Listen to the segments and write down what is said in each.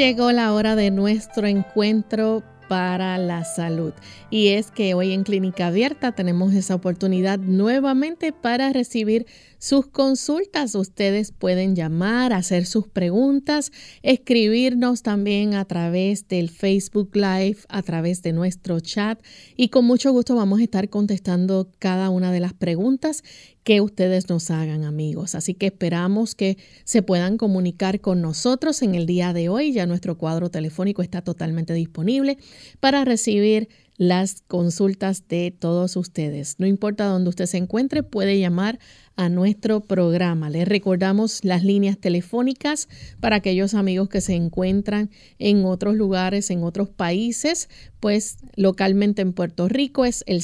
Llegó la hora de nuestro encuentro para la salud. Y es que hoy en Clínica Abierta tenemos esa oportunidad nuevamente para recibir sus consultas. Ustedes pueden llamar, hacer sus preguntas, escribirnos también a través del Facebook Live, a través de nuestro chat y con mucho gusto vamos a estar contestando cada una de las preguntas que ustedes nos hagan amigos. Así que esperamos que se puedan comunicar con nosotros en el día de hoy. Ya nuestro cuadro telefónico está totalmente disponible para recibir las consultas de todos ustedes. No importa dónde usted se encuentre, puede llamar a nuestro programa. Les recordamos las líneas telefónicas para aquellos amigos que se encuentran en otros lugares, en otros países, pues localmente en Puerto Rico es el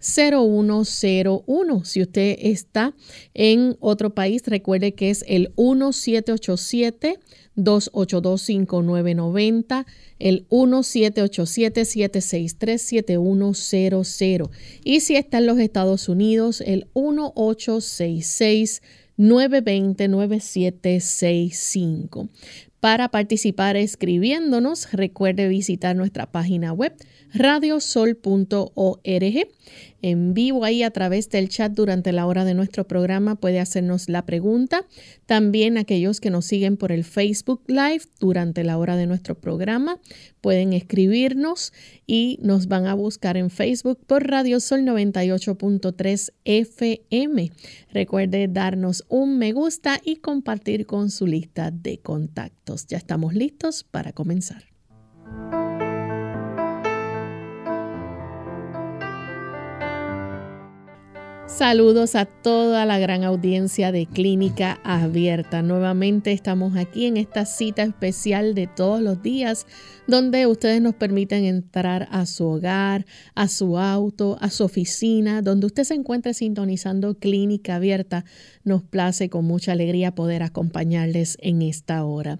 787-303-0101. Si usted está en otro país, recuerde que es el 1787 282-5990, el 1787-763-7100. Y si está en los Estados Unidos, el 1866-920-9765. Para participar escribiéndonos, recuerde visitar nuestra página web radiosol.org en vivo ahí a través del chat durante la hora de nuestro programa puede hacernos la pregunta. También aquellos que nos siguen por el Facebook Live durante la hora de nuestro programa pueden escribirnos y nos van a buscar en Facebook por Radio Sol 98.3 FM. Recuerde darnos un me gusta y compartir con su lista de contactos. Ya estamos listos para comenzar. Saludos a toda la gran audiencia de Clínica Abierta. Nuevamente estamos aquí en esta cita especial de todos los días donde ustedes nos permiten entrar a su hogar, a su auto, a su oficina, donde usted se encuentre sintonizando Clínica Abierta. Nos place con mucha alegría poder acompañarles en esta hora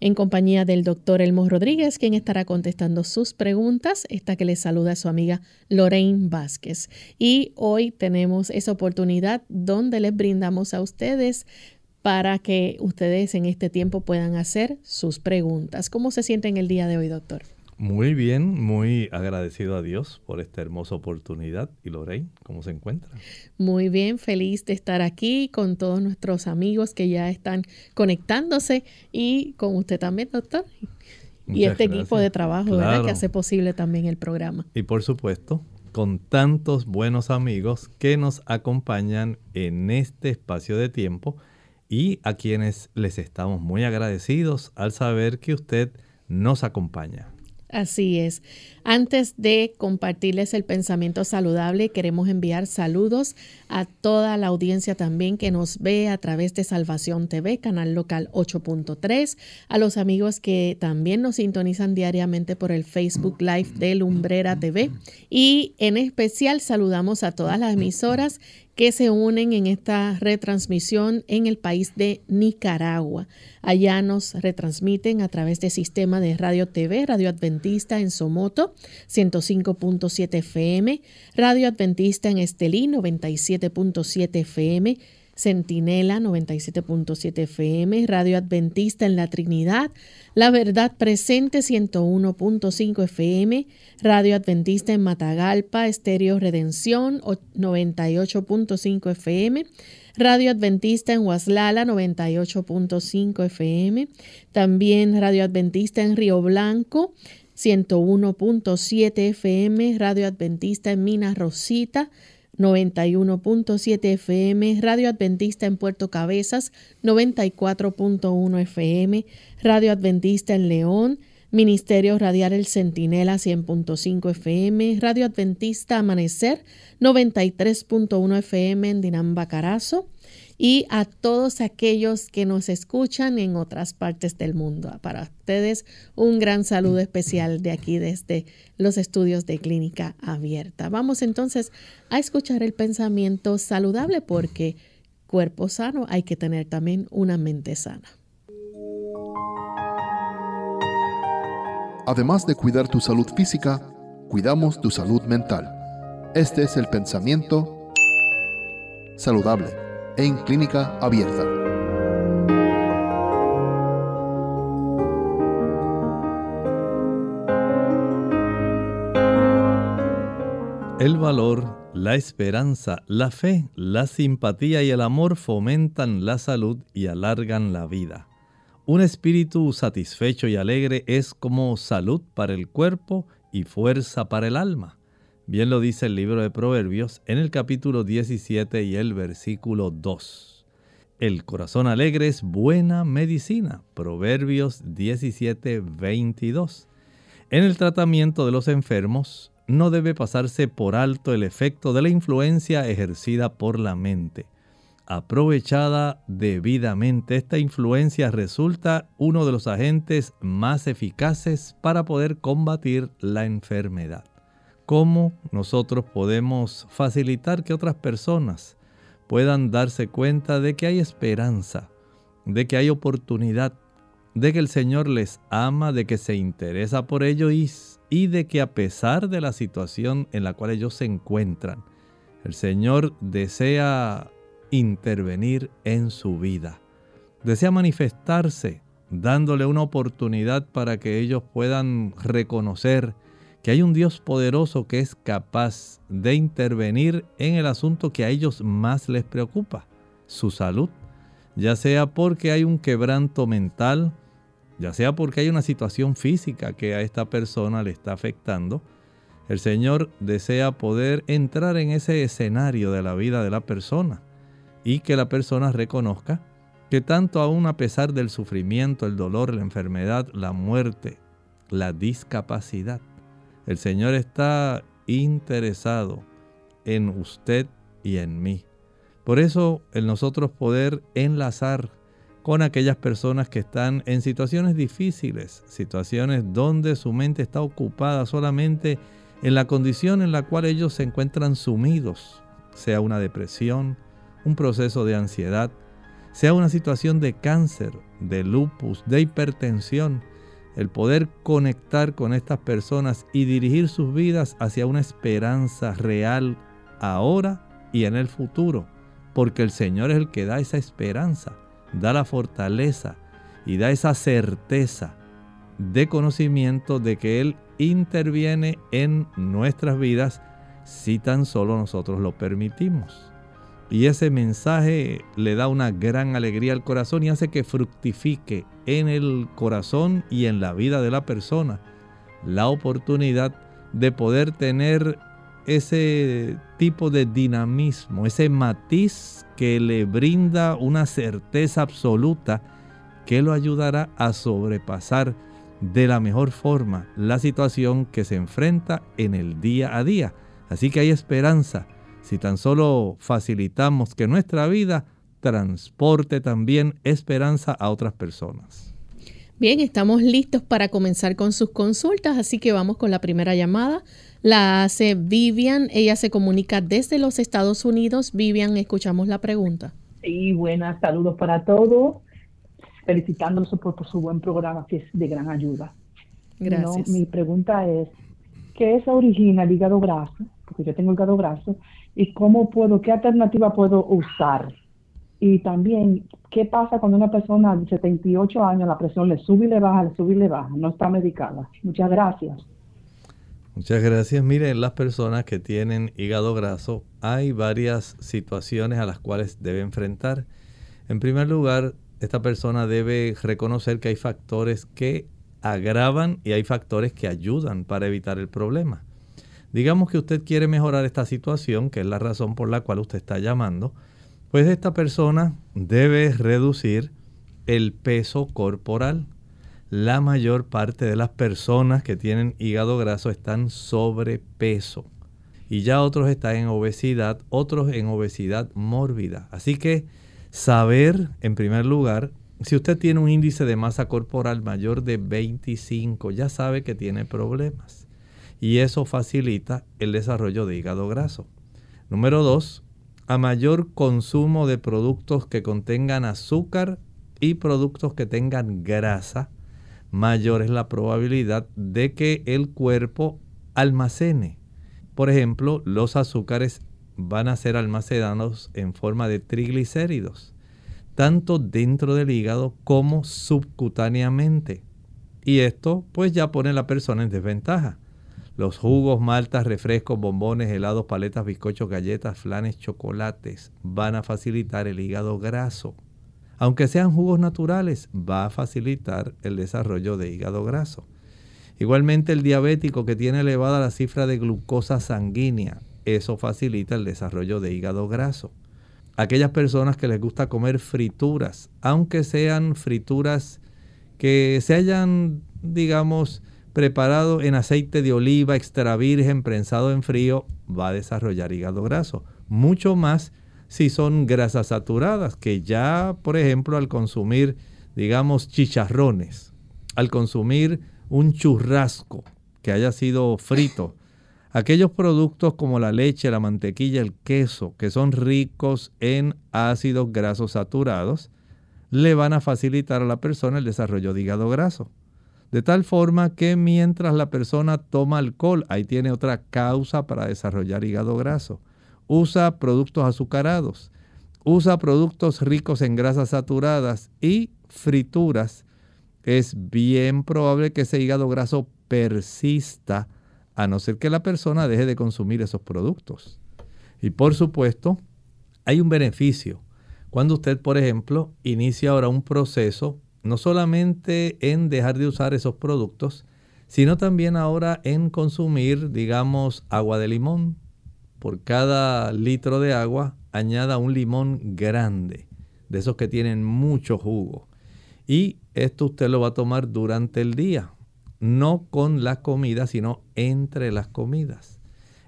en compañía del doctor Elmo Rodríguez, quien estará contestando sus preguntas. Esta que les saluda a su amiga Lorraine Vázquez. Y hoy tenemos esa oportunidad donde les brindamos a ustedes para que ustedes en este tiempo puedan hacer sus preguntas. ¿Cómo se siente en el día de hoy, doctor? Muy bien, muy agradecido a Dios por esta hermosa oportunidad. ¿Y Lorraine, cómo se encuentra? Muy bien, feliz de estar aquí con todos nuestros amigos que ya están conectándose y con usted también, doctor. y este equipo de trabajo, ¿verdad? Que hace posible también el programa. Y por supuesto, con tantos buenos amigos que nos acompañan en este espacio de tiempo y a quienes les estamos muy agradecidos al saber que usted nos acompaña. Así es. Antes de compartirles el pensamiento saludable, queremos enviar saludos a toda la audiencia también que nos ve a través de Salvación TV, canal local 8.3, a los amigos que también nos sintonizan diariamente por el Facebook Live de Lumbrera TV y en especial saludamos a todas las emisoras que se unen en esta retransmisión en el país de Nicaragua. Allá nos retransmiten a través del sistema de Radio TV, Radio Adventista en Somoto, 105.7 FM, Radio Adventista en Estelí, 97.7 FM, Centinela 97.7 FM, Radio Adventista en la Trinidad, La Verdad Presente 101.5 FM, Radio Adventista en Matagalpa, Estéreo Redención 98.5 FM, Radio Adventista en Huaslala 98.5 FM, también Radio Adventista en Río Blanco 101.7 FM, Radio Adventista en Minas Rosita 91.7 FM, Radio Adventista en Puerto Cabezas, 94.1 FM, Radio Adventista en León, Ministerio Radial El Centinela 100.5 FM, Radio Adventista Amanecer 93.1 FM en Dinamba Carazo y a todos aquellos que nos escuchan en otras partes del mundo. Para ustedes un gran saludo especial de aquí desde los estudios de Clínica Abierta. Vamos entonces a escuchar el pensamiento saludable porque cuerpo sano hay que tener también una mente sana. Además de cuidar tu salud física, cuidamos tu salud mental. Este es el pensamiento saludable en clínica abierta. El valor, la esperanza, la fe, la simpatía y el amor fomentan la salud y alargan la vida. Un espíritu satisfecho y alegre es como salud para el cuerpo y fuerza para el alma. Bien lo dice el libro de Proverbios en el capítulo 17 y el versículo 2. El corazón alegre es buena medicina. Proverbios 17, 22. En el tratamiento de los enfermos no debe pasarse por alto el efecto de la influencia ejercida por la mente aprovechada debidamente, esta influencia resulta uno de los agentes más eficaces para poder combatir la enfermedad. ¿Cómo nosotros podemos facilitar que otras personas puedan darse cuenta de que hay esperanza, de que hay oportunidad, de que el Señor les ama, de que se interesa por ellos y, de que a pesar de la situación en la cual ellos se encuentran, el Señor desea intervenir en su vida. Desea manifestarse dándole una oportunidad para que ellos puedan reconocer que hay un Dios poderoso que es capaz de intervenir en el asunto que a ellos más les preocupa, su salud, ya sea porque hay un quebranto mental, ya sea porque hay una situación física que a esta persona le está afectando, el Señor desea poder entrar en ese escenario de la vida de la persona y que la persona reconozca que tanto aún a pesar del sufrimiento, el dolor, la enfermedad, la muerte, la discapacidad, el Señor está interesado en usted y en mí. Por eso el nosotros poder enlazar con aquellas personas que están en situaciones difíciles, situaciones donde su mente está ocupada solamente en la condición en la cual ellos se encuentran sumidos, sea una depresión, un proceso de ansiedad, sea una situación de cáncer, de lupus, de hipertensión, el poder conectar con estas personas y dirigir sus vidas hacia una esperanza real ahora y en el futuro, porque el Señor es el que da esa esperanza, da la fortaleza y da esa certeza de conocimiento de que Él interviene en nuestras vidas si tan solo nosotros lo permitimos. Y ese mensaje le da una gran alegría al corazón y hace que fructifique en el corazón y en la vida de la persona la oportunidad de poder tener ese tipo de dinamismo, ese matiz que le brinda una certeza absoluta que lo ayudará a sobrepasar de la mejor forma la situación que se enfrenta en el día a día. Así que hay esperanza si tan solo facilitamos que nuestra vida transporte también esperanza a otras personas. Bien, estamos listos para comenzar con sus consultas, así que vamos con la primera llamada. La hace Vivian, ella se comunica desde los Estados Unidos. Vivian, escuchamos la pregunta. Sí, buenas, saludos para todos. Felicitándolos por, por, su buen programa, que es de gran ayuda. Gracias. mi pregunta es, ¿qué se origina el hígado graso? Porque yo tengo el hígado graso y cómo puedo, qué alternativa puedo usar. Y también, ¿qué pasa cuando una persona de 78 años la presión le sube y le baja, le sube y le baja, no está medicada? Muchas gracias. Muchas gracias. Miren, las personas que tienen hígado graso, hay varias situaciones a las cuales debe enfrentar. En primer lugar, esta persona debe reconocer que hay factores que agravan y hay factores que ayudan para evitar el problema. Digamos que usted quiere mejorar esta situación, que es la razón por la cual usted está llamando, pues esta persona debe reducir el peso corporal. la mayor parte de las personas que tienen hígado graso están sobrepeso. Y ya otros están en obesidad, otros en obesidad mórbida. Así que saber, en primer lugar, si usted tiene un índice de masa corporal mayor de 25, ya sabe que tiene problemas. Y eso facilita el desarrollo de hígado graso. Número dos, a mayor consumo de productos que contengan azúcar y productos que tengan grasa, mayor es la probabilidad de que el cuerpo almacene. Por ejemplo, los azúcares van a ser almacenados en forma de triglicéridos tanto dentro del hígado como subcutáneamente. Y esto pues ya pone a la persona en desventaja. Los jugos, maltas, refrescos, bombones, helados, paletas, bizcochos, galletas, flanes, chocolates van a facilitar el hígado graso. Aunque sean jugos naturales, va a facilitar el desarrollo de hígado graso. Igualmente el diabético que tiene elevada la cifra de glucosa sanguínea, eso facilita el desarrollo de hígado graso aquellas personas que les gusta comer frituras, aunque sean frituras que se hayan, digamos, preparado en aceite de oliva extra virgen, prensado en frío, va a desarrollar hígado graso. Mucho más si son grasas saturadas, que ya, por ejemplo, al consumir, digamos, chicharrones, al consumir un churrasco que haya sido frito, Aquellos productos como la leche, la mantequilla, el queso, que son ricos en ácidos grasos saturados, le van a facilitar a la persona el desarrollo de hígado graso. De tal forma que mientras la persona toma alcohol, ahí tiene otra causa para desarrollar hígado graso. Usa productos azucarados, usa productos ricos en grasas saturadas y frituras. Es bien probable que ese hígado graso persista a no ser que la persona deje de consumir esos productos. Y por supuesto, hay un beneficio cuando usted, por ejemplo, inicia ahora un proceso, no solamente en dejar de usar esos productos, sino también ahora en consumir, digamos, agua de limón. Por cada litro de agua, añada un limón grande, de esos que tienen mucho jugo. Y esto usted lo va a tomar durante el día no con la comida, sino entre las comidas.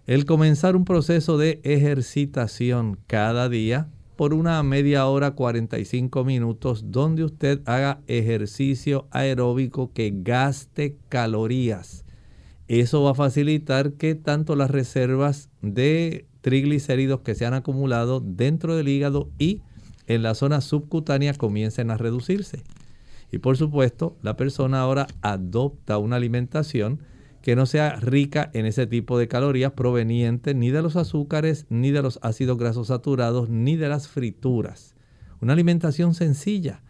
El comenzar un proceso de ejercitación cada día por una media hora, 45 minutos, donde usted haga ejercicio aeróbico que gaste calorías. Eso va a facilitar que tanto las reservas de triglicéridos que se han acumulado dentro del hígado y en la zona subcutánea comiencen a reducirse. Y por supuesto, la persona ahora adopta una alimentación que no sea rica en ese tipo de calorías provenientes ni de los azúcares, ni de los ácidos grasos saturados, ni de las frituras. Una alimentación sencilla.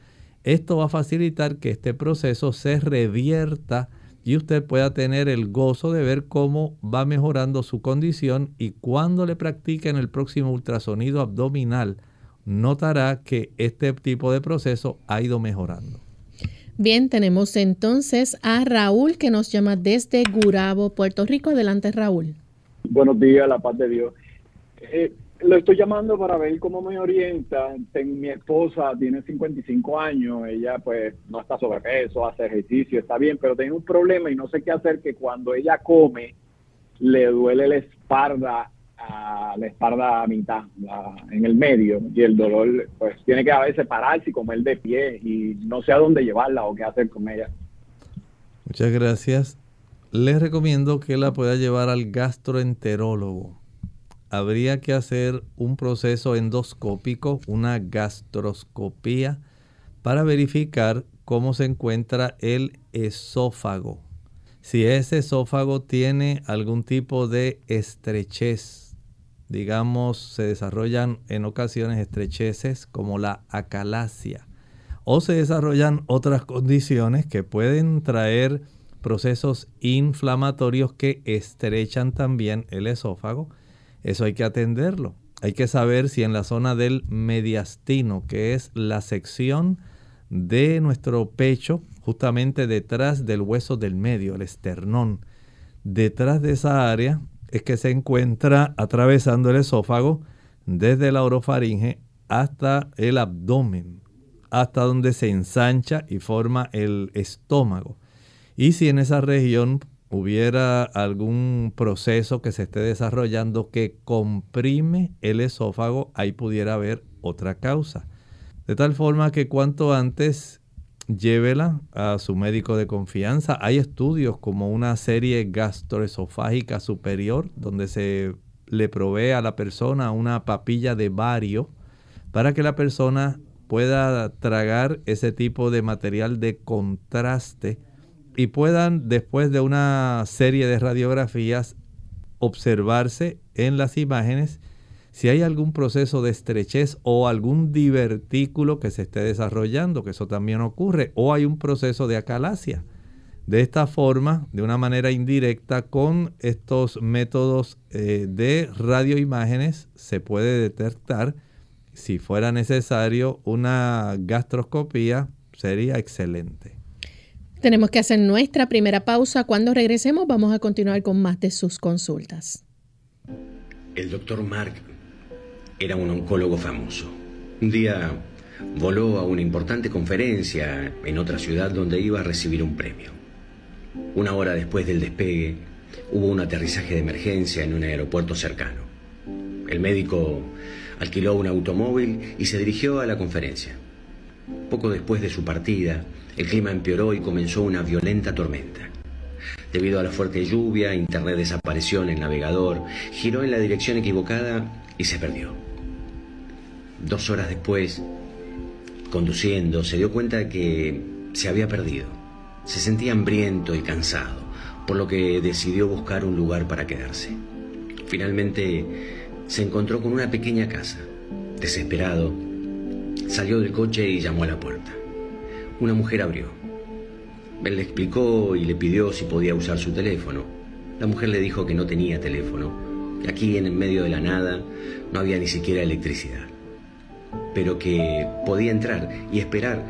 Esto va a facilitar que este proceso se revierta y usted pueda tener el gozo de ver cómo va mejorando su condición y cuando le practiquen el próximo ultrasonido abdominal, notará que este tipo de proceso ha ido mejorando. Bien, tenemos entonces a Raúl que nos llama desde Gurabo, Puerto Rico. Adelante, Raúl. Buenos días, la paz de Dios. Eh, lo estoy llamando para ver cómo me orienta. mi esposa tiene 55 años, ella pues no está sobrepeso, hace ejercicio, está bien, pero tiene un problema y no sé qué hacer que cuando ella come le duele la espalda a la espalda a mitad, en el medio, y el dolor, pues tiene que a veces pararse y comer de pie, y no sé a dónde llevarla o qué hacer con ella. Muchas gracias. Les recomiendo que la pueda llevar al gastroenterólogo. Habría que hacer un proceso endoscópico, una gastroscopía, para verificar cómo se encuentra el esófago. Si ese esófago tiene algún tipo de estrechez, digamos, se desarrollan en ocasiones estrecheces como la acalasia o se desarrollan otras condiciones que pueden traer procesos inflamatorios que estrechan también el esófago. Eso hay que atenderlo. Hay que saber si en la zona del mediastino, que es la sección de nuestro pecho, justamente detrás del hueso del medio, el esternón, detrás de esa área es que se encuentra atravesando el esófago desde la orofaringe hasta el abdomen. hasta donde se ensancha y forma el estómago. Y si en esa región hubiera algún proceso que se esté desarrollando que comprime el esófago, ahí pudiera haber otra causa. De tal forma que cuanto antes llévela a su médico de confianza. Hay estudios como una serie gastroesofágica superior donde se le provee a la persona una papilla de bario para que la persona pueda tragar ese tipo de material de contraste y puedan después de una serie de radiografías observarse en las imágenes si hay algún proceso de estrechez o algún divertículo que se esté desarrollando, que eso también ocurre, o hay un proceso de acalasia. De esta forma, de una manera indirecta, con estos métodos eh, de radioimágenes, se puede detectar, si fuera necesario, una gastroscopía, sería excelente. Tenemos que hacer nuestra primera pausa. Cuando regresemos vamos a continuar con más de sus consultas. El doctor Mark era un oncólogo famoso. Un día voló a una importante conferencia en otra ciudad donde iba a recibir un premio. Una hora después del despegue, hubo un aterrizaje de emergencia en un aeropuerto cercano. El médico alquiló un automóvil y se dirigió a la conferencia. Poco después de su partida, el clima empeoró y comenzó una violenta tormenta. Debido a la fuerte lluvia, Internet desapareció en el navegador, giró en la dirección equivocada y se perdió. Dos horas después, conduciendo, se dio cuenta de que se había perdido. Se sentía hambriento y cansado, por lo que decidió buscar un lugar para quedarse. Finalmente se encontró con una pequeña casa. Desesperado, salió del coche y llamó a la puerta. Una mujer abrió. Él le explicó y le pidió si podía usar su teléfono. La mujer le dijo que no tenía teléfono. Aquí en el medio de la nada no había ni siquiera electricidad pero que podía entrar y esperar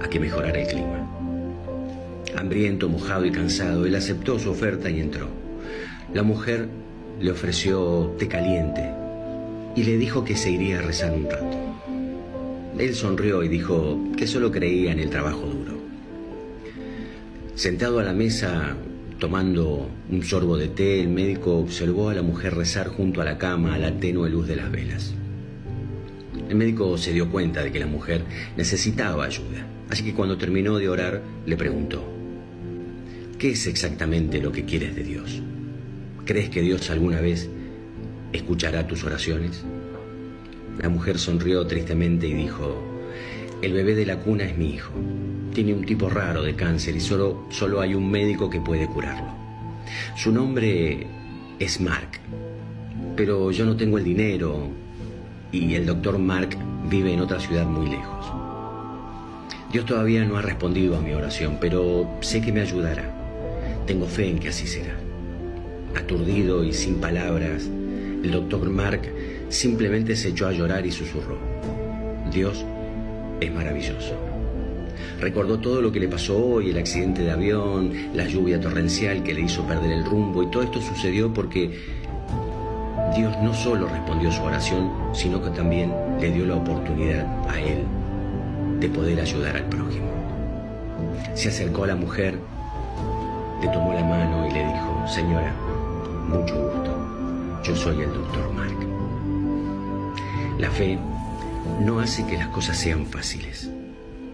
a que mejorara el clima. Hambriento, mojado y cansado, él aceptó su oferta y entró. La mujer le ofreció té caliente y le dijo que se iría a rezar un rato. Él sonrió y dijo que solo creía en el trabajo duro. Sentado a la mesa, tomando un sorbo de té, el médico observó a la mujer rezar junto a la cama a la tenue luz de las velas. El médico se dio cuenta de que la mujer necesitaba ayuda, así que cuando terminó de orar le preguntó, ¿qué es exactamente lo que quieres de Dios? ¿Crees que Dios alguna vez escuchará tus oraciones? La mujer sonrió tristemente y dijo, el bebé de la cuna es mi hijo. Tiene un tipo raro de cáncer y solo, solo hay un médico que puede curarlo. Su nombre es Mark, pero yo no tengo el dinero y el doctor Mark vive en otra ciudad muy lejos. Dios todavía no ha respondido a mi oración, pero sé que me ayudará. Tengo fe en que así será. Aturdido y sin palabras, el doctor Mark simplemente se echó a llorar y susurró. Dios es maravilloso. Recordó todo lo que le pasó hoy, el accidente de avión, la lluvia torrencial que le hizo perder el rumbo y todo esto sucedió porque Dios no solo respondió su oración, sino que también le dio la oportunidad a él de poder ayudar al prójimo. Se acercó a la mujer, le tomó la mano y le dijo, señora, mucho gusto, yo soy el doctor Mark. La fe no hace que las cosas sean fáciles,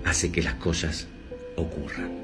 hace que las cosas ocurran.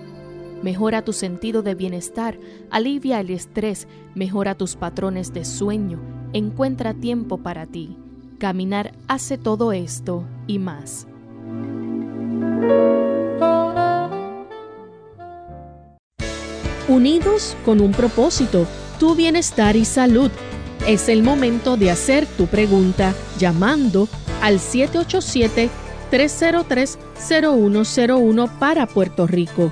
mejora tu sentido de bienestar, alivia el estrés, mejora tus patrones de sueño, encuentra tiempo para ti. Caminar hace todo esto y más. Unidos con un propósito, tu bienestar y salud. Es el momento de hacer tu pregunta llamando al 787-303-0101 para Puerto Rico,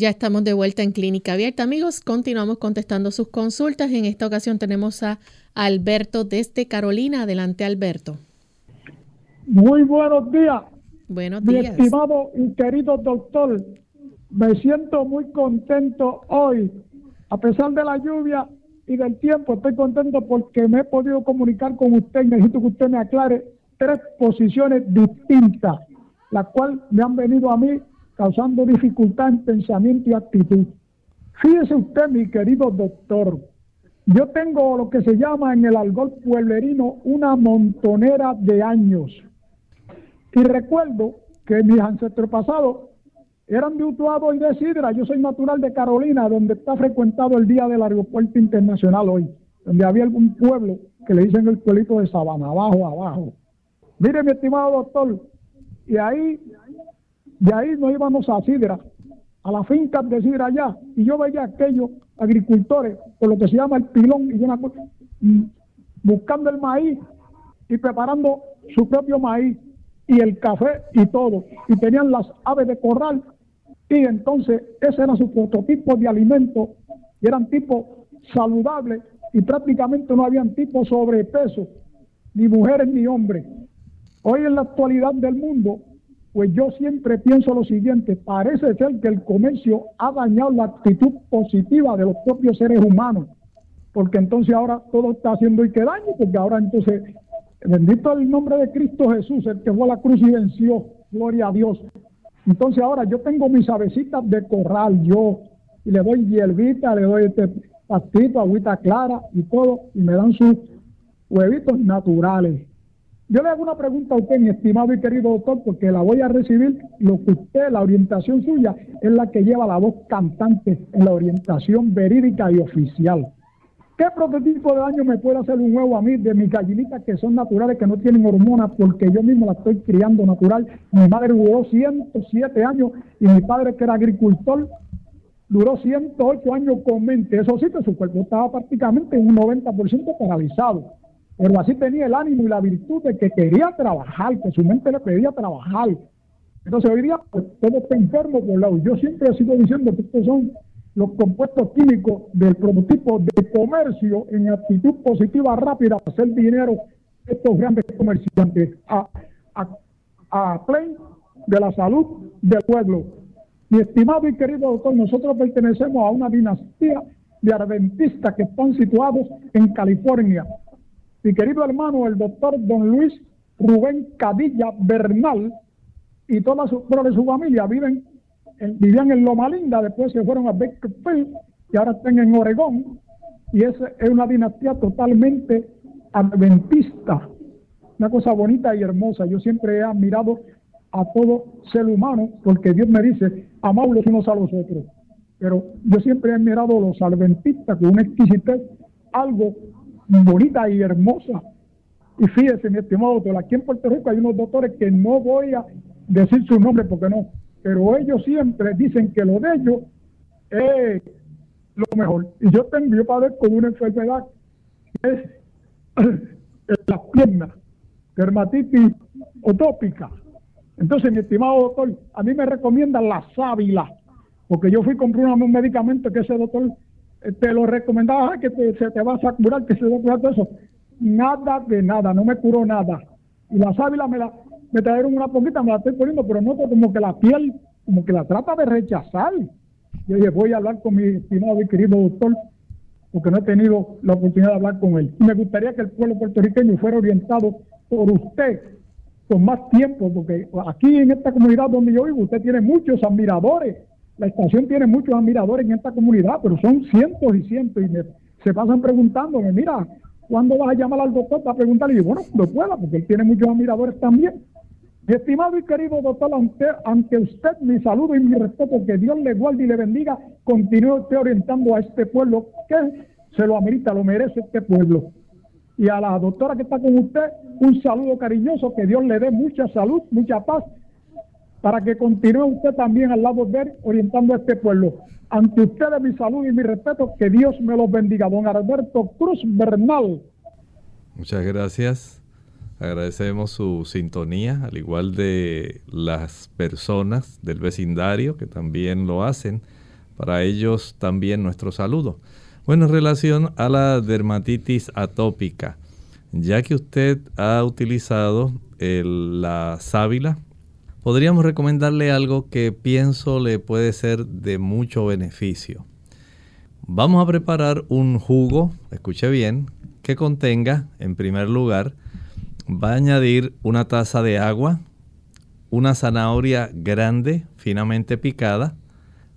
Ya estamos de vuelta en Clínica Abierta, amigos. Continuamos contestando sus consultas. En esta ocasión tenemos a Alberto desde Carolina. Adelante, Alberto. Muy buenos días. Buenos días. Mi estimado y querido doctor, me siento muy contento hoy. A pesar de la lluvia y del tiempo, estoy contento porque me he podido comunicar con usted y necesito que usted me aclare tres posiciones distintas, las cuales me han venido a mí causando dificultad en pensamiento y actitud. Fíjese usted, mi querido doctor, yo tengo lo que se llama en el algor pueblerino una montonera de años. Y recuerdo que mis ancestros pasados eran de Utuado y de Sidra. Yo soy natural de Carolina, donde está frecuentado el día del aeropuerto internacional hoy, donde había algún pueblo que le dicen el pueblito de Sabana, abajo, abajo. Mire, mi estimado doctor, y ahí de ahí nos íbamos a Sidra, a la finca de Sidra allá, y yo veía a aquellos agricultores con lo que se llama el pilón y una buscando el maíz y preparando su propio maíz y el café y todo. Y tenían las aves de corral y entonces ese era su prototipo de alimento y eran tipos saludables y prácticamente no habían tipos sobrepeso, ni mujeres ni hombres. Hoy en la actualidad del mundo pues yo siempre pienso lo siguiente, parece ser que el comercio ha dañado la actitud positiva de los propios seres humanos, porque entonces ahora todo está haciendo y que daño, porque ahora entonces, bendito el nombre de Cristo Jesús, el que fue a la cruz y venció, gloria a Dios. Entonces ahora yo tengo mis avecitas de corral, yo, y le doy hierbita, le doy este pastito, agüita clara y todo, y me dan sus huevitos naturales. Yo le hago una pregunta a usted, mi estimado y querido doctor, porque la voy a recibir. Lo que usted, la orientación suya, es la que lleva la voz cantante en la orientación verídica y oficial. ¿Qué prototipo de daño me puede hacer un huevo a mí de mis gallinitas que son naturales, que no tienen hormonas, porque yo mismo la estoy criando natural? Mi madre duró 107 años y mi padre, que era agricultor, duró 108 años con mente. Eso sí, que su cuerpo estaba prácticamente un 90% paralizado pero así tenía el ánimo y la virtud de que quería trabajar, que su mente le pedía trabajar. Entonces hoy día pues, todo está enfermo por lado. Yo siempre he sido diciendo que estos son los compuestos químicos del prototipo de comercio en actitud positiva rápida hacer dinero estos grandes comerciantes a, a, a de la salud del pueblo. Mi estimado y querido doctor, nosotros pertenecemos a una dinastía de adventistas que están situados en California. Mi querido hermano, el doctor don Luis Rubén Cadilla Bernal y toda su, de su familia viven vivían en Loma Linda, después se fueron a Bakersfield y ahora están en Oregón. Y esa es una dinastía totalmente adventista, una cosa bonita y hermosa. Yo siempre he admirado a todo ser humano porque Dios me dice, amaos los unos a los otros. Pero yo siempre he admirado a los adventistas con una exquisitez, algo bonita y hermosa. Y fíjese, mi estimado doctor, aquí en Puerto Rico hay unos doctores que no voy a decir su nombre porque no, pero ellos siempre dicen que lo de ellos es lo mejor. Y yo tengo, yo padezco una enfermedad que es las piernas, dermatitis otópica. Entonces, mi estimado doctor, a mí me recomiendan la sábila, porque yo fui a comprar un medicamento que ese doctor te lo recomendaba que se te vas a curar, que se va a curar todo eso. Nada de nada, no me curó nada. Y la sábila me la me trajeron una poquita, me la estoy poniendo, pero noto como que la piel, como que la trata de rechazar. Yo dije, voy a hablar con mi estimado y querido doctor, porque no he tenido la oportunidad de hablar con él. Me gustaría que el pueblo puertorriqueño fuera orientado por usted con más tiempo, porque aquí en esta comunidad donde yo vivo, usted tiene muchos admiradores la estación tiene muchos admiradores en esta comunidad, pero son cientos y cientos y se pasan preguntándome, mira, ¿cuándo vas a llamar al doctor para preguntarle? Y bueno, lo pueda, porque él tiene muchos admiradores también. Mi estimado y querido doctor, ante, ante usted mi saludo y mi respeto, que Dios le guarde y le bendiga, continúe usted orientando a este pueblo que se lo amerita, lo merece este pueblo. Y a la doctora que está con usted, un saludo cariñoso, que Dios le dé mucha salud, mucha paz, para que continúe usted también al lado de él, orientando a este pueblo. Ante ustedes mi salud y mi respeto, que Dios me los bendiga. Don Alberto Cruz Bernal. Muchas gracias. Agradecemos su sintonía, al igual de las personas del vecindario que también lo hacen. Para ellos también nuestro saludo. Bueno, en relación a la dermatitis atópica, ya que usted ha utilizado la sábila, podríamos recomendarle algo que pienso le puede ser de mucho beneficio. Vamos a preparar un jugo, escuche bien, que contenga, en primer lugar, va a añadir una taza de agua, una zanahoria grande, finamente picada,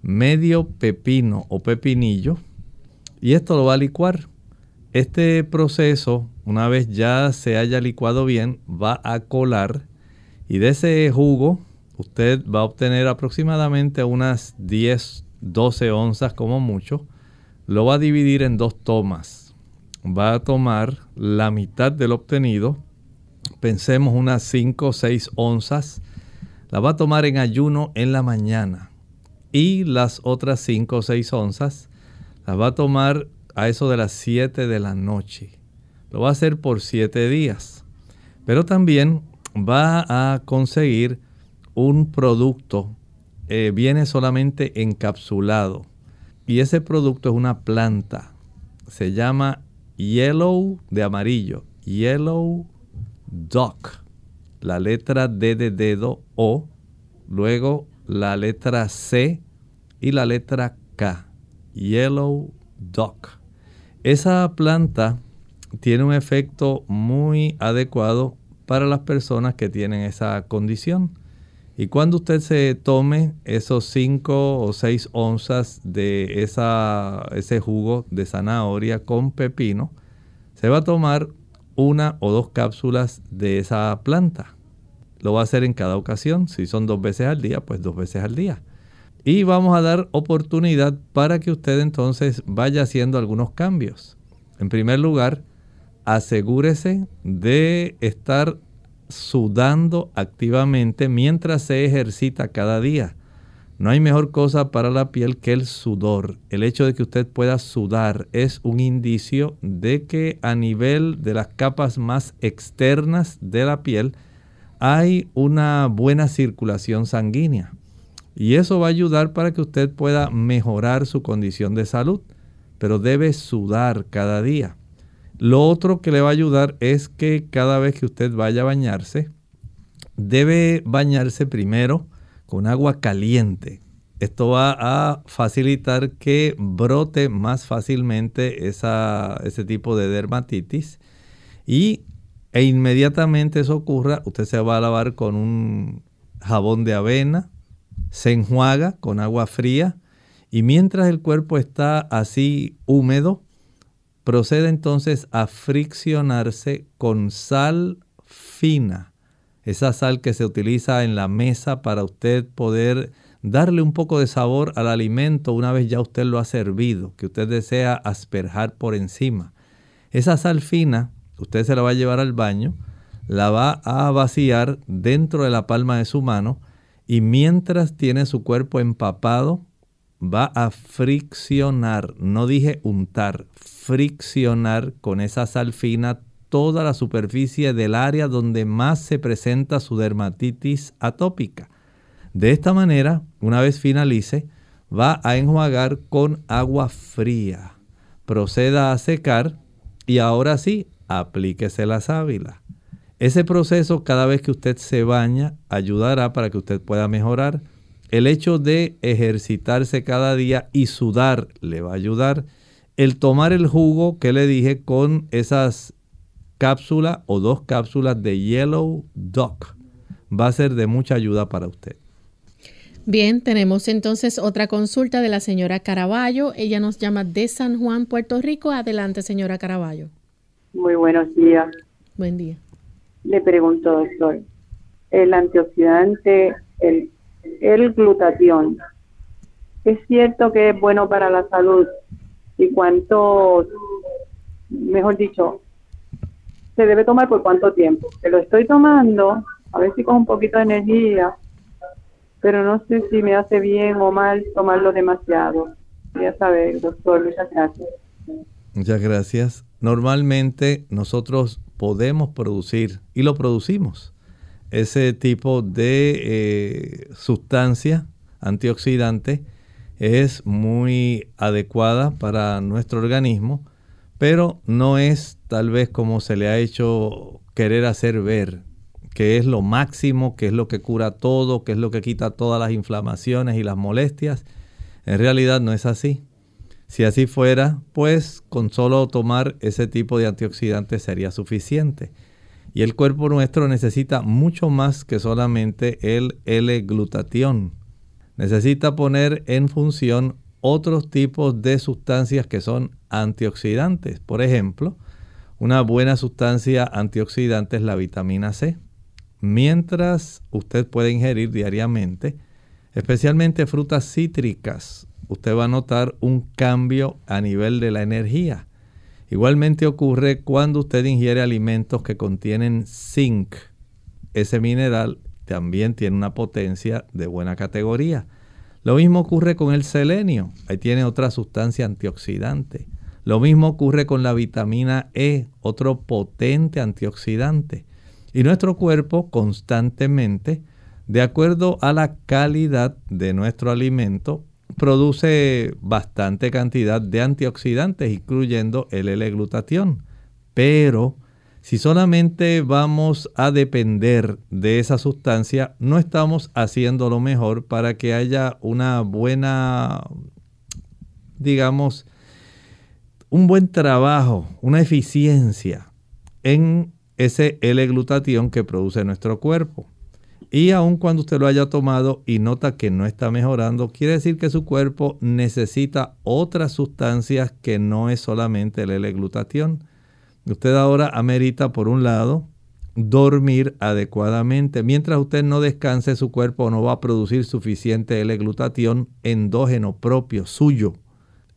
medio pepino o pepinillo, y esto lo va a licuar. Este proceso, una vez ya se haya licuado bien, va a colar y de ese jugo usted va a obtener aproximadamente unas 10, 12 onzas como mucho. Lo va a dividir en dos tomas. Va a tomar la mitad del obtenido, pensemos unas 5 o 6 onzas. La va a tomar en ayuno en la mañana. Y las otras 5 o 6 onzas la va a tomar a eso de las 7 de la noche. Lo va a hacer por 7 días. Pero también va a conseguir un producto, eh, viene solamente encapsulado. Y ese producto es una planta. Se llama Yellow de amarillo. Yellow Dock. La letra D de dedo O. Luego la letra C y la letra K. Yellow Dock. Esa planta tiene un efecto muy adecuado para las personas que tienen esa condición. Y cuando usted se tome esos 5 o 6 onzas de esa, ese jugo de zanahoria con pepino, se va a tomar una o dos cápsulas de esa planta. Lo va a hacer en cada ocasión. Si son dos veces al día, pues dos veces al día. Y vamos a dar oportunidad para que usted entonces vaya haciendo algunos cambios. En primer lugar, asegúrese de estar sudando activamente mientras se ejercita cada día. No hay mejor cosa para la piel que el sudor. El hecho de que usted pueda sudar es un indicio de que a nivel de las capas más externas de la piel hay una buena circulación sanguínea. Y eso va a ayudar para que usted pueda mejorar su condición de salud. Pero debe sudar cada día. Lo otro que le va a ayudar es que cada vez que usted vaya a bañarse, debe bañarse primero con agua caliente. Esto va a facilitar que brote más fácilmente ese tipo de dermatitis. Y e inmediatamente eso ocurra, usted se va a lavar con un jabón de avena se enjuaga con agua fría y mientras el cuerpo está así húmedo, procede entonces a friccionarse con sal fina, esa sal que se utiliza en la mesa para usted poder darle un poco de sabor al alimento una vez ya usted lo ha servido, que usted desea asperjar por encima. Esa sal fina, usted se la va a llevar al baño, la va a vaciar dentro de la palma de su mano, y mientras tiene su cuerpo empapado, va a friccionar, no dije untar, friccionar con esa sal fina toda la superficie del área donde más se presenta su dermatitis atópica. De esta manera, una vez finalice, va a enjuagar con agua fría. Proceda a secar y ahora sí, aplíquese la sábila. Ese proceso cada vez que usted se baña ayudará para que usted pueda mejorar. El hecho de ejercitarse cada día y sudar le va a ayudar. El tomar el jugo que le dije con esas cápsulas o dos cápsulas de Yellow Duck va a ser de mucha ayuda para usted. Bien, tenemos entonces otra consulta de la señora Caraballo. Ella nos llama de San Juan, Puerto Rico. Adelante, señora Caraballo. Muy buenos días. Buen día. Le pregunto, doctor, el antioxidante, el, el glutatión, ¿es cierto que es bueno para la salud? ¿Y cuánto, mejor dicho, se debe tomar por cuánto tiempo? Que lo estoy tomando, a ver si con un poquito de energía, pero no sé si me hace bien o mal tomarlo demasiado. Quería saber, doctor, muchas gracias. Muchas gracias. Normalmente nosotros podemos producir y lo producimos ese tipo de eh, sustancia antioxidante es muy adecuada para nuestro organismo, pero no es tal vez como se le ha hecho querer hacer ver, que es lo máximo, que es lo que cura todo, que es lo que quita todas las inflamaciones y las molestias. En realidad no es así. Si así fuera, pues con solo tomar ese tipo de antioxidantes sería suficiente. Y el cuerpo nuestro necesita mucho más que solamente el L-glutatión. Necesita poner en función otros tipos de sustancias que son antioxidantes. Por ejemplo, una buena sustancia antioxidante es la vitamina C. Mientras usted puede ingerir diariamente, especialmente frutas cítricas, usted va a notar un cambio a nivel de la energía. Igualmente ocurre cuando usted ingiere alimentos que contienen zinc. Ese mineral también tiene una potencia de buena categoría. Lo mismo ocurre con el selenio. Ahí tiene otra sustancia antioxidante. Lo mismo ocurre con la vitamina E, otro potente antioxidante. Y nuestro cuerpo constantemente, de acuerdo a la calidad de nuestro alimento, produce bastante cantidad de antioxidantes, incluyendo el L-glutatión. Pero si solamente vamos a depender de esa sustancia, no estamos haciendo lo mejor para que haya una buena, digamos, un buen trabajo, una eficiencia en ese L-glutatión que produce nuestro cuerpo. Y aun cuando usted lo haya tomado y nota que no está mejorando, quiere decir que su cuerpo necesita otras sustancias que no es solamente el L-glutatión. Usted ahora amerita, por un lado, dormir adecuadamente. Mientras usted no descanse, su cuerpo no va a producir suficiente L-glutatión endógeno propio suyo.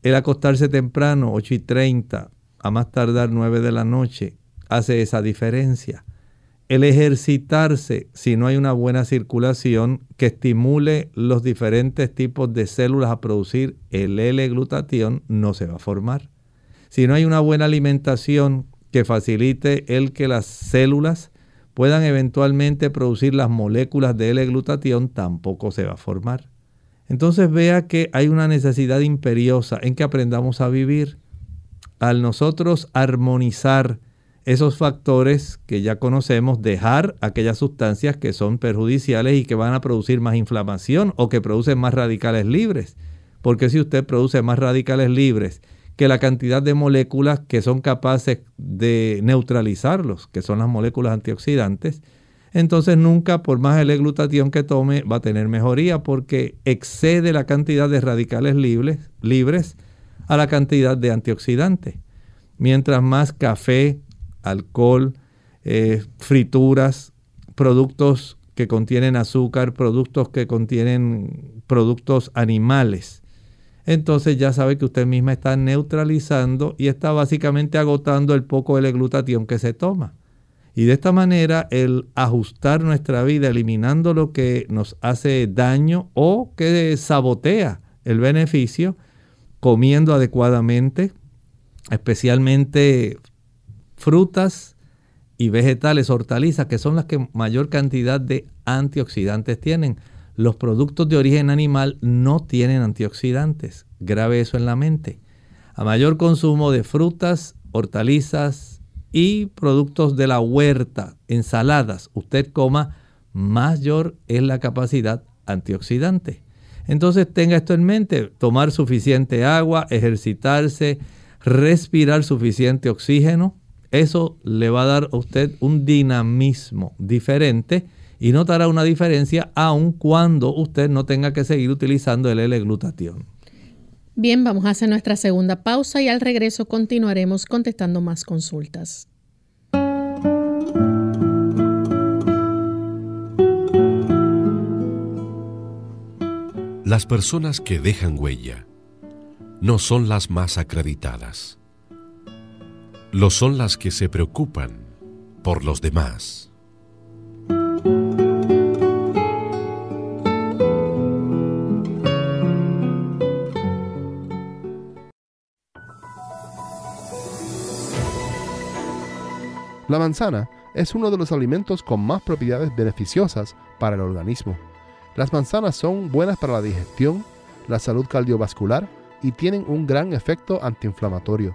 El acostarse temprano, 8 y 30, a más tardar 9 de la noche, hace esa diferencia el ejercitarse, si no hay una buena circulación que estimule los diferentes tipos de células a producir el L-glutatión, no se va a formar. Si no hay una buena alimentación que facilite el que las células puedan eventualmente producir las moléculas de L-glutatión, tampoco se va a formar. Entonces vea que hay una necesidad imperiosa en que aprendamos a vivir. Al nosotros armonizar esos factores que ya conocemos, dejar aquellas sustancias que son perjudiciales y que van a producir más inflamación o que producen más radicales libres. Porque si usted produce más radicales libres que la cantidad de moléculas que son capaces de neutralizarlos, que son las moléculas antioxidantes, entonces nunca por más el glutatión que tome va a tener mejoría porque excede la cantidad de radicales libres, a la cantidad de antioxidantes. Mientras más café, alcohol, eh, frituras, productos que contienen azúcar, productos que contienen productos animales. Entonces ya sabe que usted misma está neutralizando y está básicamente agotando el poco de glutatión que se toma. Y de esta manera el ajustar nuestra vida eliminando lo que nos hace daño o que sabotea el beneficio, comiendo adecuadamente, especialmente frutas y vegetales, hortalizas, que son las que mayor cantidad de antioxidantes tienen. Los productos de origen animal no tienen antioxidantes. Grave eso en la mente. A mayor consumo de frutas, hortalizas y productos de la huerta, ensaladas, usted coma, mayor es la capacidad antioxidante. Entonces tenga esto en mente, tomar suficiente agua, ejercitarse, respirar suficiente oxígeno, eso le va a dar a usted un dinamismo diferente y notará una diferencia aun cuando usted no tenga que seguir utilizando el L-glutatión. Bien, vamos a hacer nuestra segunda pausa y al regreso continuaremos contestando más consultas. Las personas que dejan huella no son las más acreditadas. Lo son las que se preocupan por los demás. La manzana es uno de los alimentos con más propiedades beneficiosas para el organismo. Las manzanas son buenas para la digestión, la salud cardiovascular y tienen un gran efecto antiinflamatorio.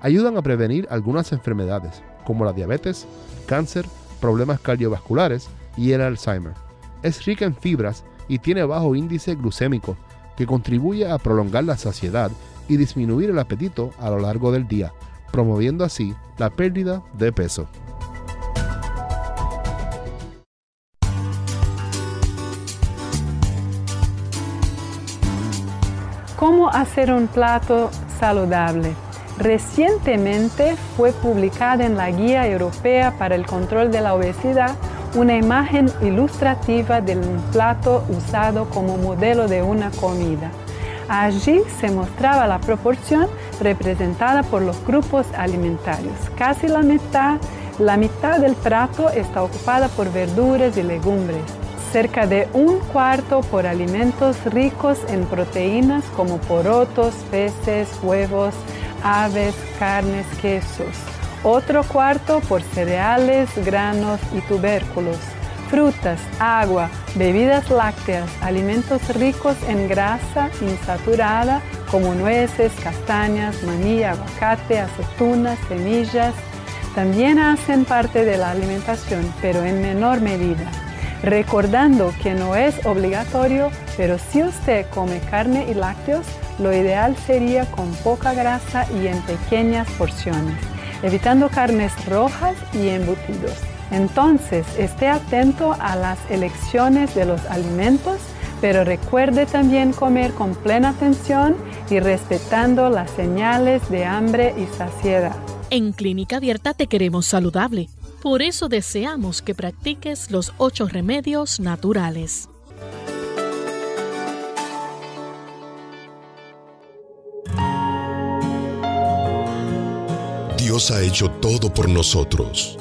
Ayudan a prevenir algunas enfermedades, como la diabetes, cáncer, problemas cardiovasculares y el Alzheimer. Es rica en fibras y tiene bajo índice glucémico, que contribuye a prolongar la saciedad y disminuir el apetito a lo largo del día, promoviendo así la pérdida de peso. ¿Cómo hacer un plato saludable? Recientemente fue publicada en la Guía Europea para el Control de la Obesidad una imagen ilustrativa de un plato usado como modelo de una comida. Allí se mostraba la proporción representada por los grupos alimentarios. Casi la mitad, la mitad del plato está ocupada por verduras y legumbres cerca de un cuarto por alimentos ricos en proteínas como porotos, peces, huevos, aves, carnes, quesos. Otro cuarto por cereales, granos y tubérculos, frutas, agua, bebidas lácteas, alimentos ricos en grasa insaturada como nueces, castañas, maní, aguacate, aceitunas, semillas, también hacen parte de la alimentación, pero en menor medida recordando que no es obligatorio, pero si usted come carne y lácteos, lo ideal sería con poca grasa y en pequeñas porciones, evitando carnes rojas y embutidos. Entonces, esté atento a las elecciones de los alimentos, pero recuerde también comer con plena atención y respetando las señales de hambre y saciedad. En Clínica Abierta te queremos saludable. Por eso deseamos que practiques los ocho remedios naturales. Dios ha hecho todo por nosotros.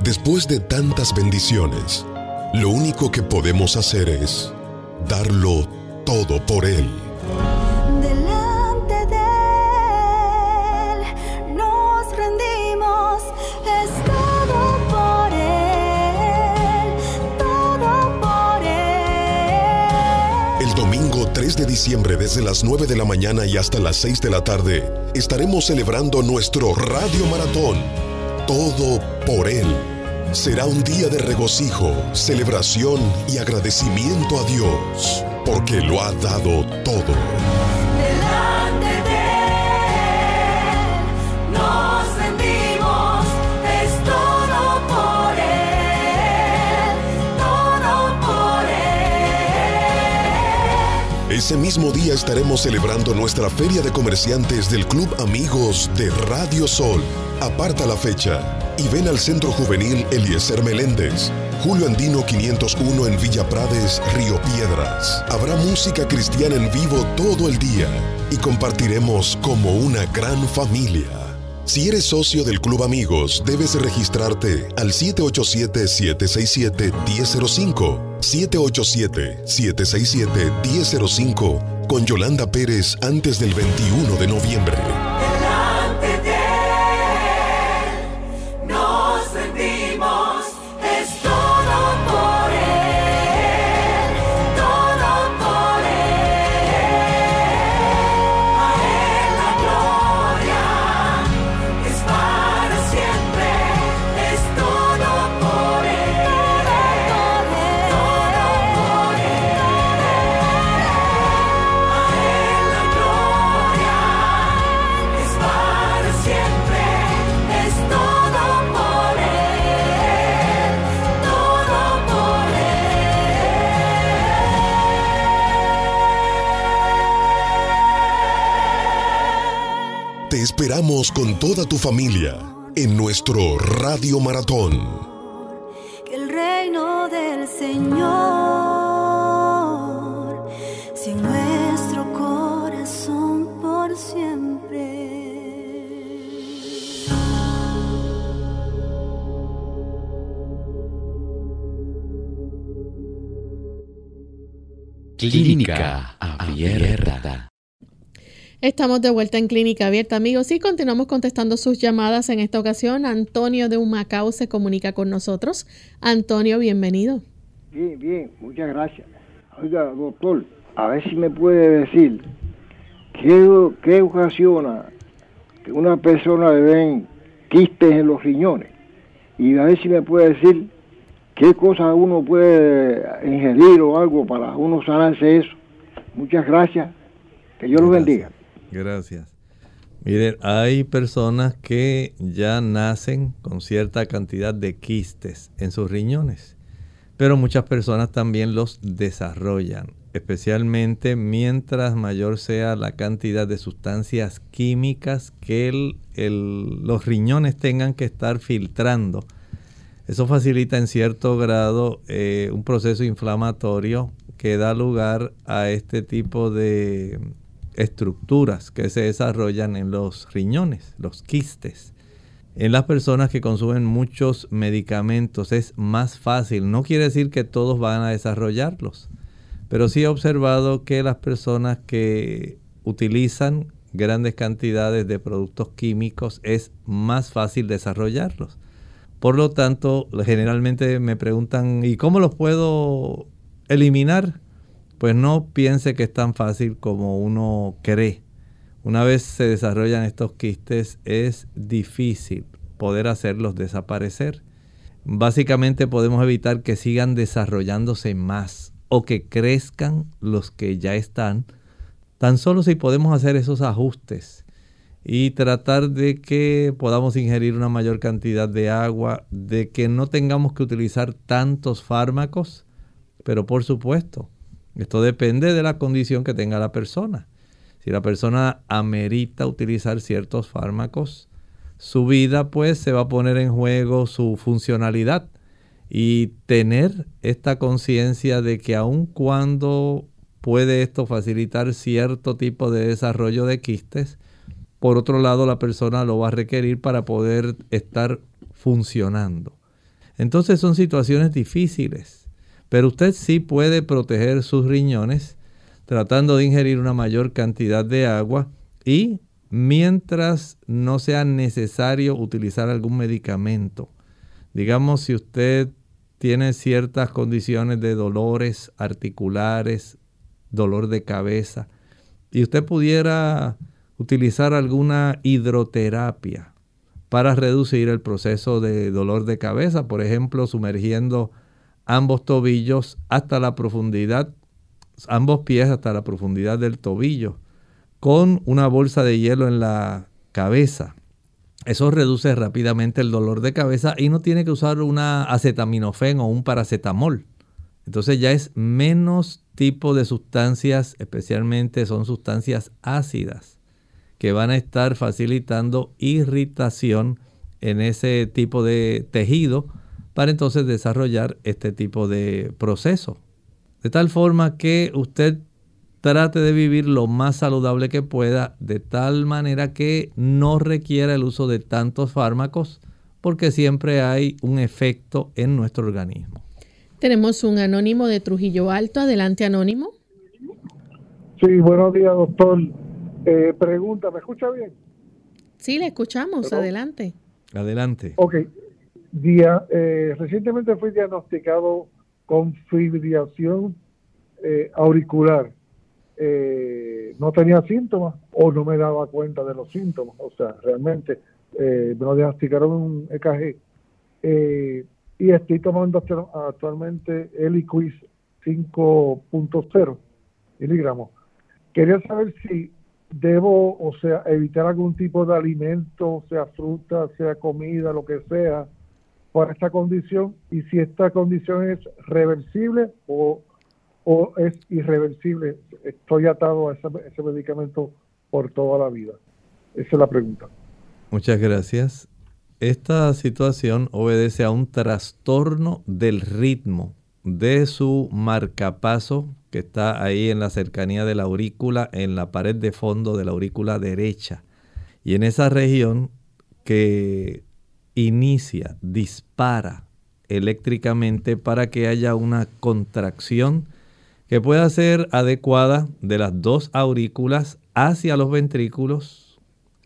Después de tantas bendiciones, lo único que podemos hacer es darlo todo por Él. de diciembre desde las 9 de la mañana y hasta las 6 de la tarde estaremos celebrando nuestro Radio Maratón. Todo por Él. Será un día de regocijo, celebración y agradecimiento a Dios, porque lo ha dado todo. Ese mismo día estaremos celebrando nuestra feria de comerciantes del Club Amigos de Radio Sol. Aparta la fecha y ven al Centro Juvenil Eliezer Meléndez. Julio Andino 501 en Villa Prades, Río Piedras. Habrá música cristiana en vivo todo el día y compartiremos como una gran familia. Si eres socio del Club Amigos, debes registrarte al 787-767-1005 787-767-1005 con Yolanda Pérez antes del 21 de noviembre. Esperamos con toda tu familia en nuestro Radio Maratón. Que el reino del Señor, si nuestro corazón por siempre. Clínica Abierta. Estamos de vuelta en Clínica Abierta, amigos, y continuamos contestando sus llamadas. En esta ocasión, Antonio de Humacao se comunica con nosotros. Antonio, bienvenido. Bien, bien, muchas gracias. Oiga, doctor, a ver si me puede decir qué, qué ocasiona que una persona le den quistes en los riñones y a ver si me puede decir qué cosa uno puede ingerir o algo para uno sanarse eso. Muchas gracias. Que Dios los bendiga. Gracias. Miren, hay personas que ya nacen con cierta cantidad de quistes en sus riñones, pero muchas personas también los desarrollan, especialmente mientras mayor sea la cantidad de sustancias químicas que los riñones tengan que estar filtrando. Eso facilita en cierto grado eh, un proceso inflamatorio que da lugar a este tipo de estructuras que se desarrollan en los riñones, los quistes. En las personas que consumen muchos medicamentos es más fácil. No quiere decir que todos van a desarrollarlos, pero sí he observado que las personas que utilizan grandes cantidades de productos químicos es más fácil desarrollarlos. Por lo tanto, generalmente me preguntan, ¿y cómo los puedo eliminar? Pues no piense que es tan fácil como uno cree. Una vez se desarrollan estos quistes es difícil poder hacerlos desaparecer. Básicamente podemos evitar que sigan desarrollándose más o que crezcan los que ya están, tan solo si podemos hacer esos ajustes y tratar de que podamos ingerir una mayor cantidad de agua, de que no tengamos que utilizar tantos fármacos, pero por supuesto, esto depende de la condición que tenga la persona. Si la persona amerita utilizar ciertos fármacos, su vida pues se va a poner en juego su funcionalidad y tener esta conciencia de que aun cuando puede esto facilitar cierto tipo de desarrollo de quistes, por otro lado la persona lo va a requerir para poder estar funcionando. Entonces son situaciones difíciles pero usted sí puede proteger sus riñones tratando de ingerir una mayor cantidad de agua y mientras no sea necesario utilizar algún medicamento. Digamos si usted tiene ciertas condiciones de dolores articulares, dolor de cabeza, y usted pudiera utilizar alguna hidroterapia para reducir el proceso de dolor de cabeza, por ejemplo, sumergiendo ambos tobillos hasta la profundidad, ambos pies hasta la profundidad del tobillo, con una bolsa de hielo en la cabeza. Eso reduce rápidamente el dolor de cabeza y no tiene que usar una acetaminofén o un paracetamol. Entonces ya es menos tipo de sustancias, especialmente son sustancias ácidas, que van a estar facilitando irritación en ese tipo de tejido para entonces desarrollar este tipo de proceso. De tal forma que usted trate de vivir lo más saludable que pueda, de tal manera que no requiera el uso de tantos fármacos, porque siempre hay un efecto en nuestro organismo. Tenemos un anónimo de Trujillo Alto. Adelante, anónimo. Sí, buenos días, doctor. Eh, pregunta, ¿me escucha bien? Sí, le escuchamos. Adelante. Adelante. Ok, Día, eh, recientemente fui diagnosticado con fibrilación eh, auricular. Eh, no tenía síntomas o no me daba cuenta de los síntomas. O sea, realmente me lo diagnosticaron un EKG. y estoy tomando actualmente Eliquis 5.0 miligramos. Quería saber si debo, o sea, evitar algún tipo de alimento, sea fruta, sea comida, lo que sea, por esta condición y si esta condición es reversible o, o es irreversible. Estoy atado a ese, medicamento por toda la vida. Esa es la pregunta. Muchas gracias. Esta situación obedece a un trastorno del ritmo de su marcapaso que está ahí en la cercanía de la aurícula, en la pared de fondo de la aurícula derecha. Y en esa región que inicia, dispara eléctricamente para que haya una contracción que pueda ser adecuada de las dos aurículas hacia los ventrículos.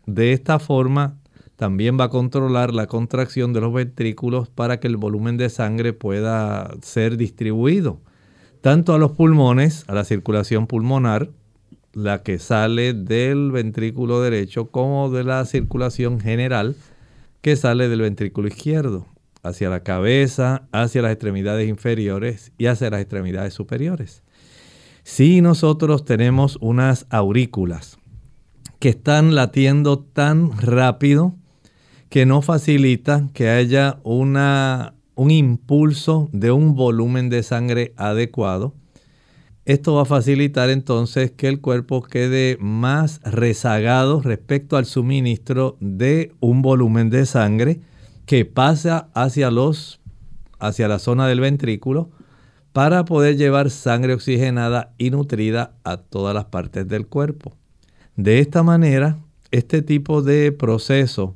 De esta forma también va a controlar la contracción de los ventrículos para que el volumen de sangre pueda ser distribuido tanto a los pulmones, a la circulación pulmonar, la que sale del ventrículo derecho, como de la circulación general que sale del ventrículo izquierdo, hacia la cabeza, hacia las extremidades inferiores y hacia las extremidades superiores. Si nosotros tenemos unas aurículas que están latiendo tan rápido que no facilita que haya una un impulso de un volumen de sangre adecuado. Esto va a facilitar entonces que el cuerpo quede más rezagado respecto al suministro de un volumen de sangre que pasa hacia los hacia la zona del ventrículo para poder llevar sangre oxigenada y nutrida a todas las partes del cuerpo. De esta manera, este tipo de proceso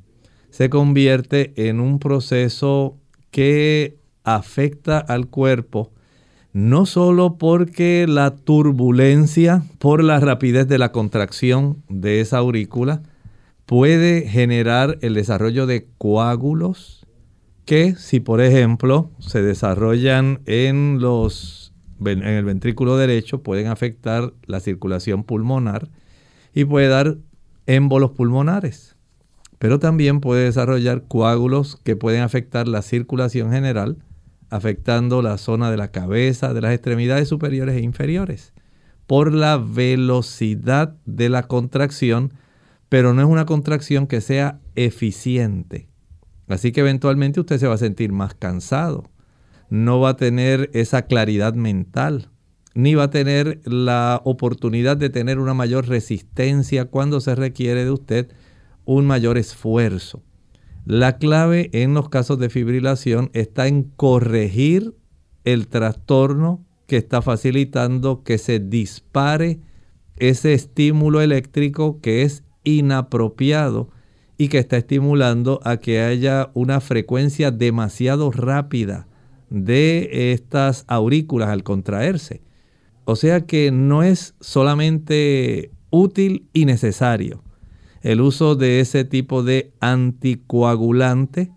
se convierte en un proceso que afecta al cuerpo, no solo porque la turbulencia por la rapidez de la contracción de esa aurícula puede generar el desarrollo de coágulos que si por ejemplo se desarrollan en los en el ventrículo derecho pueden afectar la circulación pulmonar y puede dar émbolos pulmonares. Pero también puede desarrollar coágulos que pueden afectar la circulación general, afectando la zona de la cabeza, de las extremidades superiores e inferiores, por la velocidad de la contracción, pero no es una contracción que sea eficiente. Así que eventualmente usted se va a sentir más cansado, no va a tener esa claridad mental, ni va a tener la oportunidad de tener una mayor resistencia cuando se requiere de usted un mayor esfuerzo. La clave en los casos de fibrilación está en corregir el trastorno que está facilitando que se dispare ese estímulo eléctrico que es inapropiado y que está estimulando a que haya una frecuencia demasiado rápida de estas aurículas al contraerse. O sea que no es solamente útil y necesario el uso de ese tipo de anticoagulante,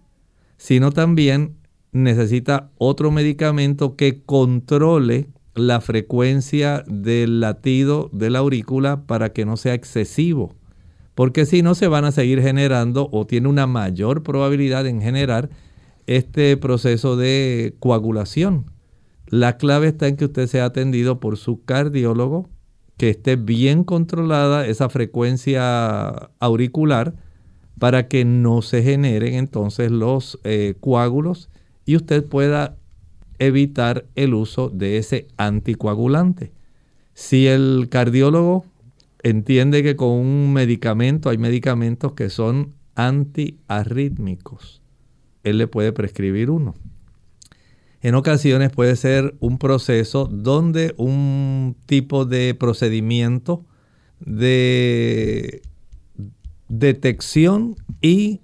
sino también necesita otro medicamento que controle la frecuencia del latido de la aurícula para que no sea excesivo. Porque si no se van a seguir generando o tiene una mayor probabilidad en generar este proceso de coagulación. La clave está en que usted sea atendido por su cardiólogo que esté bien controlada esa frecuencia auricular para que no se generen entonces los eh, coágulos y usted pueda evitar el uso de ese anticoagulante. Si el cardiólogo entiende que con un medicamento, hay medicamentos que son antiarrítmicos, él le puede prescribir uno. En ocasiones puede ser un proceso donde un tipo de procedimiento de detección y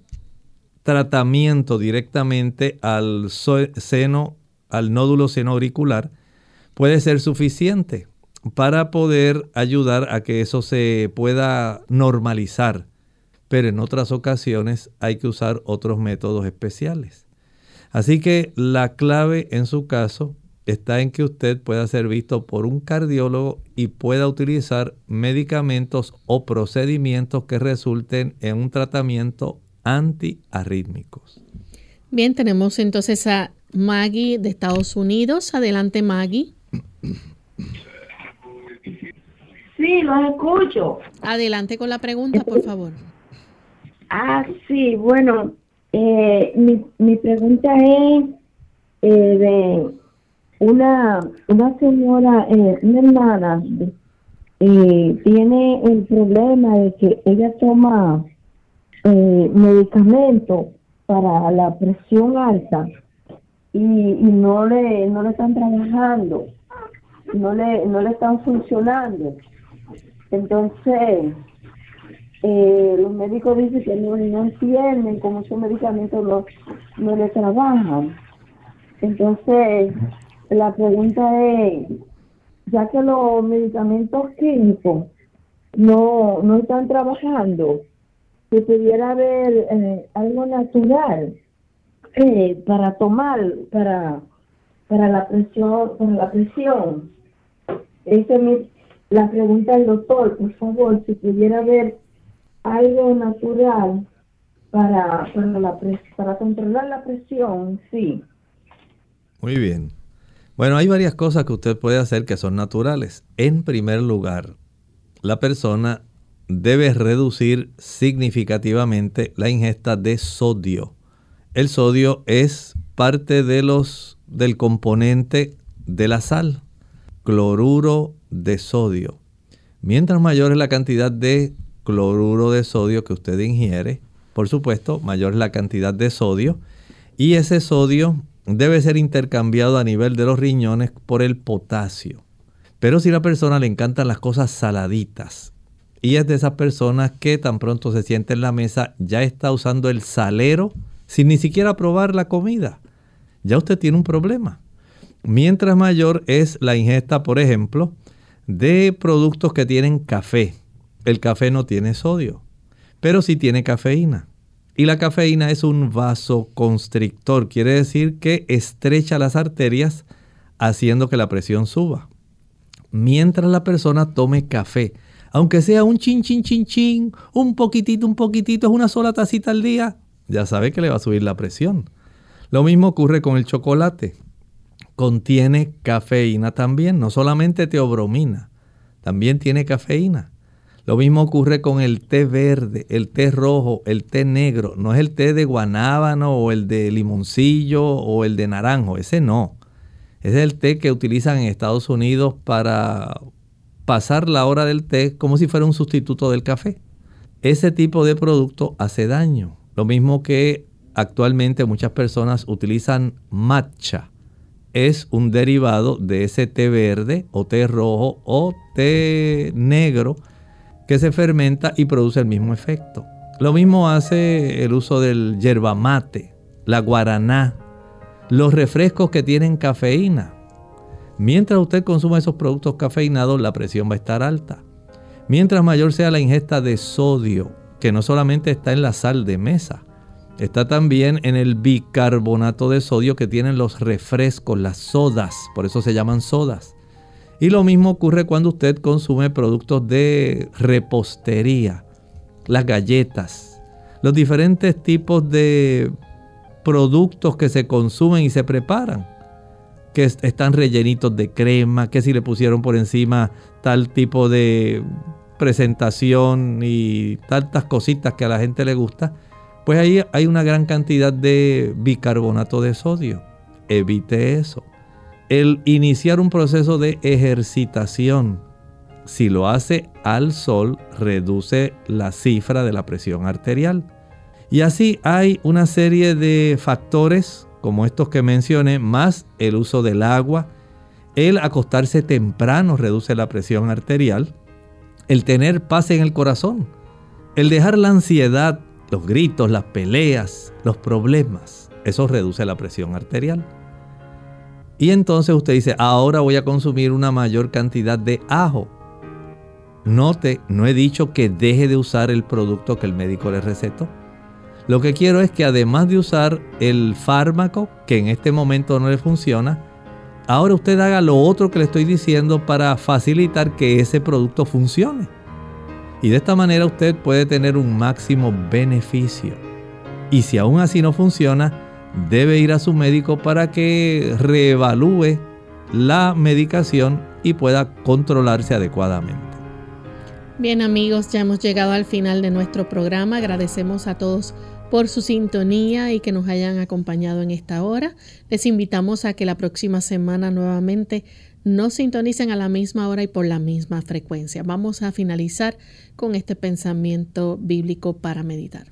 tratamiento directamente al seno, al nódulo seno auricular, puede ser suficiente para poder ayudar a que eso se pueda normalizar. Pero en otras ocasiones hay que usar otros métodos especiales. Así que la clave en su caso está en que usted pueda ser visto por un cardiólogo y pueda utilizar medicamentos o procedimientos que resulten en un tratamiento antiarrítmicos. Bien, tenemos entonces a Maggie de Estados Unidos. Adelante, Maggie. Sí, lo escucho. Adelante con la pregunta, por favor. Ah, sí, bueno, eh, mi, mi pregunta es eh, de una, una señora, eh, una hermana, eh, tiene el problema de que ella toma eh, medicamentos para la presión alta y, no le no le están trabajando, no le no le están funcionando. Entonces, eh, los médicos dicen que no, no entienden cómo esos medicamentos no, no le trabajan. Entonces, la pregunta es, ya que los medicamentos químicos no, no están trabajando, si pudiera haber eh, algo natural eh, para tomar, para, para la presión, para la presión. Esa es la pregunta del doctor, por favor, si pudiera haber algo natural para, para, la para controlar la presión, sí. Muy bien. Bueno, hay varias cosas que usted puede hacer que son naturales. En primer lugar, la persona debe reducir significativamente la ingesta de sodio. El sodio es parte de los, del componente de la sal, cloruro de sodio. Mientras mayor es la cantidad de cloruro de sodio que usted ingiere, por supuesto, mayor es la cantidad de sodio y ese sodio debe ser intercambiado a nivel de los riñones por el potasio. Pero si a la persona le encantan las cosas saladitas y es de esas personas que tan pronto se siente en la mesa ya está usando el salero sin ni siquiera probar la comida, ya usted tiene un problema. Mientras mayor es la ingesta, por ejemplo, de productos que tienen café. El café no tiene sodio, pero sí tiene cafeína. Y la cafeína es un vasoconstrictor, quiere decir que estrecha las arterias haciendo que la presión suba. Mientras la persona tome café, aunque sea un chin, chin, chin, chin, un poquitito, un poquitito, es una sola tacita al día, ya sabe que le va a subir la presión. Lo mismo ocurre con el chocolate. Contiene cafeína también, no solamente teobromina, también tiene cafeína. Lo mismo ocurre con el té verde, el té rojo, el té negro. No es el té de guanábano o el de limoncillo o el de naranjo, ese no. Es el té que utilizan en Estados Unidos para pasar la hora del té como si fuera un sustituto del café. Ese tipo de producto hace daño. Lo mismo que actualmente muchas personas utilizan matcha. Es un derivado de ese té verde o té rojo o té negro que se fermenta y produce el mismo efecto. Lo mismo hace el uso del yerba mate, la guaraná, los refrescos que tienen cafeína. Mientras usted consuma esos productos cafeinados, la presión va a estar alta. Mientras mayor sea la ingesta de sodio, que no solamente está en la sal de mesa, está también en el bicarbonato de sodio que tienen los refrescos, las sodas, por eso se llaman sodas. Y lo mismo ocurre cuando usted consume productos de repostería, las galletas, los diferentes tipos de productos que se consumen y se preparan, que están rellenitos de crema, que si le pusieron por encima tal tipo de presentación y tantas cositas que a la gente le gusta, pues ahí hay una gran cantidad de bicarbonato de sodio. Evite eso el iniciar un proceso de ejercitación. Si lo hace al sol, reduce la cifra de la presión arterial. Y así hay una serie de factores como estos que mencioné, más el uso del agua. El acostarse temprano reduce la presión arterial. El tener paz en el corazón. El dejar la ansiedad, los gritos, las peleas, los problemas. Eso reduce la presión arterial. Y entonces usted dice, ahora voy a consumir una mayor cantidad de ajo. Note, no he dicho que deje de usar el producto que el médico le recetó. Lo que quiero es que además de usar el fármaco, que en este momento no le funciona, ahora usted haga lo otro que le estoy diciendo para facilitar que ese producto funcione. Y de esta manera usted puede tener un máximo beneficio. Y si aún así no funciona, debe ir a su médico para que reevalúe la medicación y pueda controlarse adecuadamente. Bien amigos, ya hemos llegado al final de nuestro programa. Agradecemos a todos por su sintonía y que nos hayan acompañado en esta hora. Les invitamos a que la próxima semana nuevamente nos sintonicen a la misma hora y por la misma frecuencia. Vamos a finalizar con este pensamiento bíblico para meditar.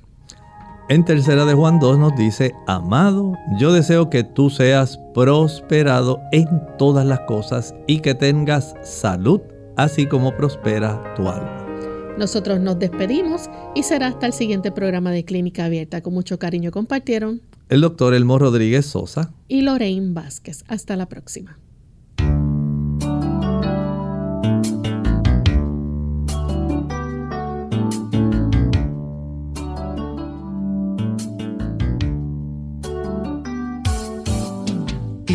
En tercera de Juan 2 nos dice, amado, yo deseo que tú seas prosperado en todas las cosas y que tengas salud, así como prospera tu alma. Nosotros nos despedimos y será hasta el siguiente programa de Clínica Abierta. Con mucho cariño compartieron el doctor Elmo Rodríguez Sosa y Lorraine Vázquez. Hasta la próxima.